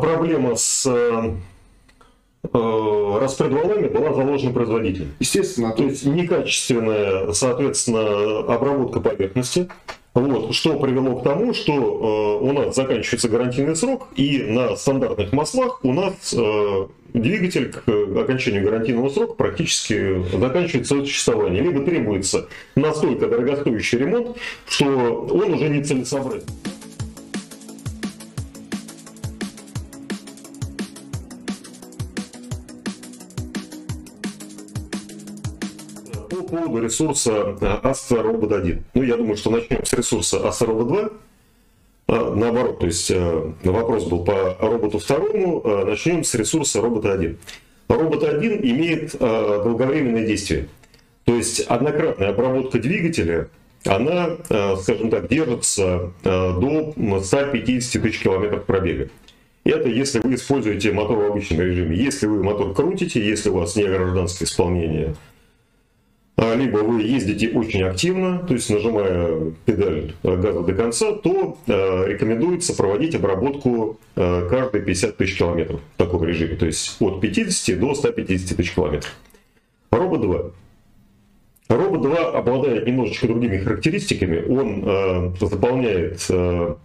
проблема с э, распредвалами была заложена производителем. Естественно. То есть некачественная, соответственно, обработка поверхности. Вот, что привело к тому, что э, у нас заканчивается гарантийный срок, и на стандартных маслах у нас э, двигатель к окончанию гарантийного срока практически заканчивает свое существование. Либо требуется настолько дорогостоящий ремонт, что он уже не целесообразен. По поводу ресурса Astra Robot 1. Ну, я думаю, что начнем с ресурса Astra Robot 2. А, наоборот, то есть э, вопрос был по роботу второму, а начнем с ресурса робота 1. Робот 1 имеет э, долговременное действие. То есть однократная обработка двигателя, она, э, скажем так, держится до 150 тысяч километров пробега. Это если вы используете мотор в обычном режиме. Если вы мотор крутите, если у вас не гражданское исполнение – а, либо вы ездите очень активно, то есть нажимая педаль газа до конца, то э, рекомендуется проводить обработку э, каждые 50 тысяч километров в таком режиме, то есть от 50 до 150 тысяч километров. Робот 2. Робот 2 обладает немножечко другими характеристиками. Он э, заполняет э,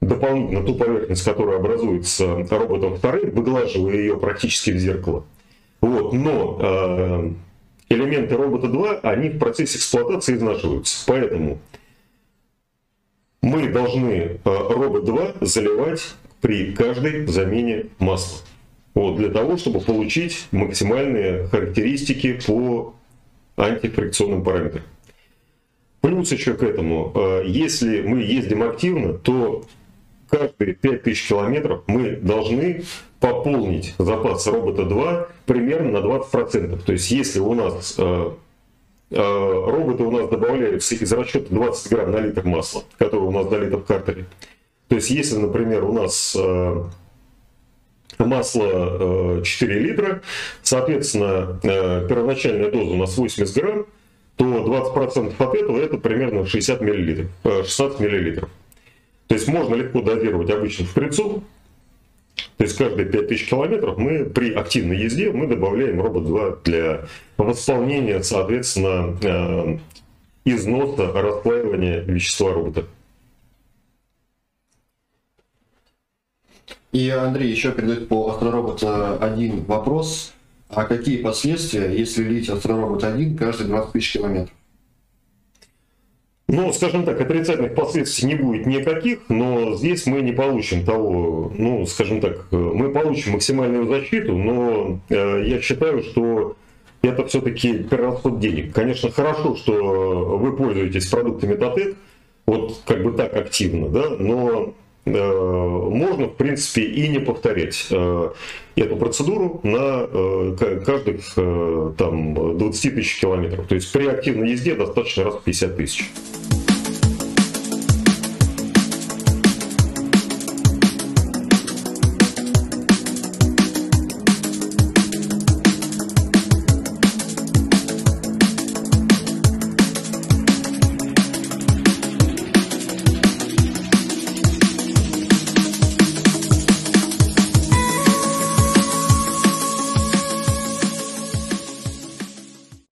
дополнительно ту поверхность, которая образуется роботом вторым, выглаживая ее практически в зеркало. Вот, но э, элементы робота 2, они в процессе эксплуатации изнашиваются. Поэтому мы должны э, робот 2 заливать при каждой замене масла. Вот, для того, чтобы получить максимальные характеристики по антифрикционным параметрам. Плюс еще к этому, э, если мы ездим активно, то каждые 5000 километров мы должны пополнить запас робота 2 примерно на 20%. То есть если у нас э, э, роботы у нас добавляются из расчета 20 грамм на литр масла, которое у нас долито в картере. То есть если, например, у нас э, масло 4 литра, соответственно, первоначальная доза у нас 80 грамм, то 20% от этого это примерно 60 миллилитров, 16 миллилитров. То есть можно легко дозировать обычно в шприцу, то есть каждые 5000 километров мы при активной езде мы добавляем робот-2 для восполнения, соответственно, э, износа, расслаивания вещества робота. И Андрей еще передает по Астроробот 1 вопрос. А какие последствия, если лить Астроробот 1 каждые 20 тысяч километров? Ну, скажем так, отрицательных последствий не будет никаких, но здесь мы не получим того, ну, скажем так, мы получим максимальную защиту, но э, я считаю, что это все-таки перерасход денег. Конечно, хорошо, что вы пользуетесь продуктами Татек, вот как бы так активно, да, но Э, можно, в принципе, и не повторять э, эту процедуру на э, каждых там, 20 тысяч километров. То есть при активной езде достаточно раз в 50 тысяч.